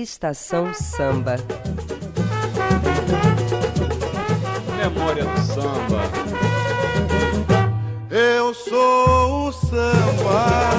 Estação Samba. Memória do samba. Eu sou o samba.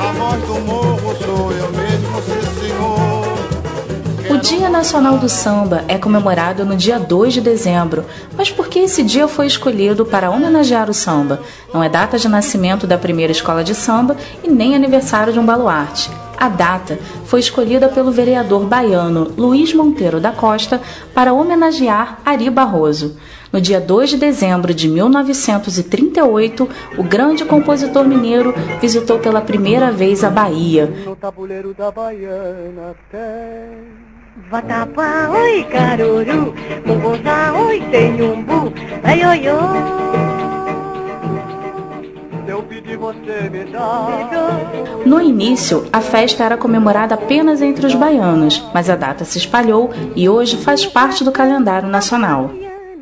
A voz do morro sou eu mesmo, sim senhor. O Dia Nacional do Samba é comemorado no dia 2 de dezembro. Mas por que esse dia foi escolhido para homenagear o samba? Não é data de nascimento da primeira escola de samba e nem aniversário de um baluarte. A data foi escolhida pelo vereador baiano Luiz Monteiro da Costa para homenagear Ari Barroso. No dia 2 de dezembro de 1938, o grande compositor mineiro visitou pela primeira vez a Bahia. No tabuleiro da Baiana tem Vatapá, oi caruru, oi tenhumbu, ai oi oi. No início, a festa era comemorada apenas entre os baianos, mas a data se espalhou e hoje faz parte do calendário nacional.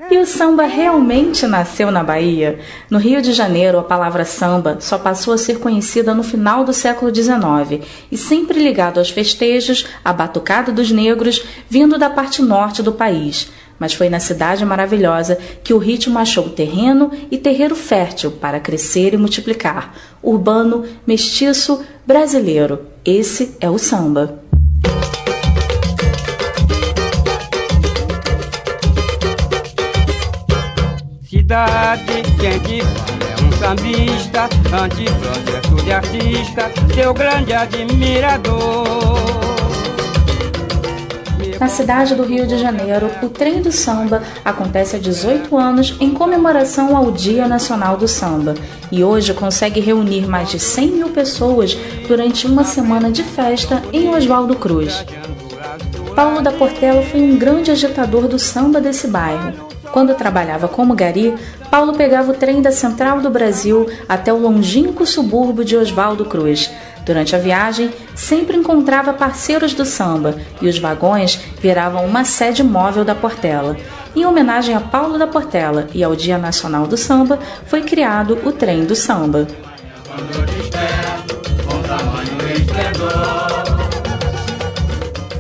E o samba realmente nasceu na Bahia? No Rio de Janeiro, a palavra samba só passou a ser conhecida no final do século XIX e sempre ligado aos festejos, à batucada dos negros, vindo da parte norte do país. Mas foi na Cidade Maravilhosa que o ritmo achou terreno e terreiro fértil para crescer e multiplicar. Urbano, mestiço, brasileiro. Esse é o samba. Cidade, quem fala é um sambista, antiprocesso de artista, seu grande admirador. Na cidade do Rio de Janeiro, o Trem do Samba acontece há 18 anos em comemoração ao Dia Nacional do Samba e hoje consegue reunir mais de 100 mil pessoas durante uma semana de festa em Oswaldo Cruz. Paulo da Portela foi um grande agitador do samba desse bairro. Quando trabalhava como gari, Paulo pegava o trem da Central do Brasil até o longínquo subúrbio de Oswaldo Cruz. Durante a viagem, sempre encontrava parceiros do samba e os vagões viravam uma sede móvel da Portela. Em homenagem a Paulo da Portela e ao Dia Nacional do Samba, foi criado o Trem do Samba.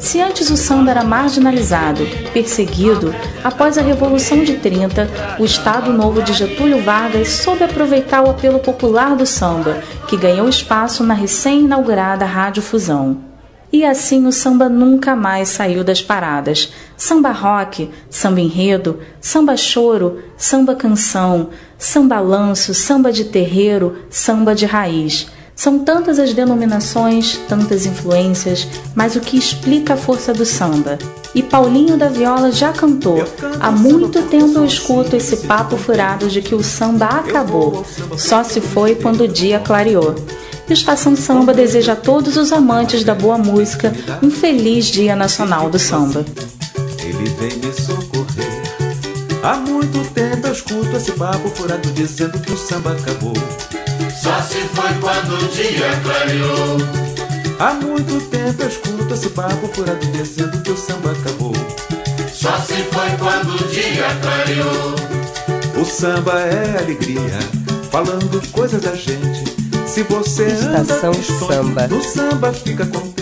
Se antes o samba era marginalizado, perseguido, após a Revolução de 30, o Estado Novo de Getúlio Vargas soube aproveitar o apelo popular do samba, que ganhou espaço na recém-inaugurada Rádio Fusão. E assim o samba nunca mais saiu das paradas. Samba rock, samba enredo, samba choro, samba canção, samba lanço, samba de terreiro, samba de raiz. São tantas as denominações, tantas influências, mas o que explica a força do samba? E Paulinho da Viola já cantou. Há muito tempo eu escuto esse papo furado de que o samba acabou. Só se foi quando o dia clareou. E Estação Samba deseja a todos os amantes da boa música um feliz Dia Nacional do Samba. Ele vem me socorrer. Há muito tempo eu escuto esse papo furado dizendo que o samba acabou. Só se foi quando o dia clareou. Há muito tempo eu escuto esse papo furado dizendo que o samba acabou. Só se foi quando o dia clareou. O samba é alegria, falando coisas da gente. Se você Estação anda Samba. no samba fica contente.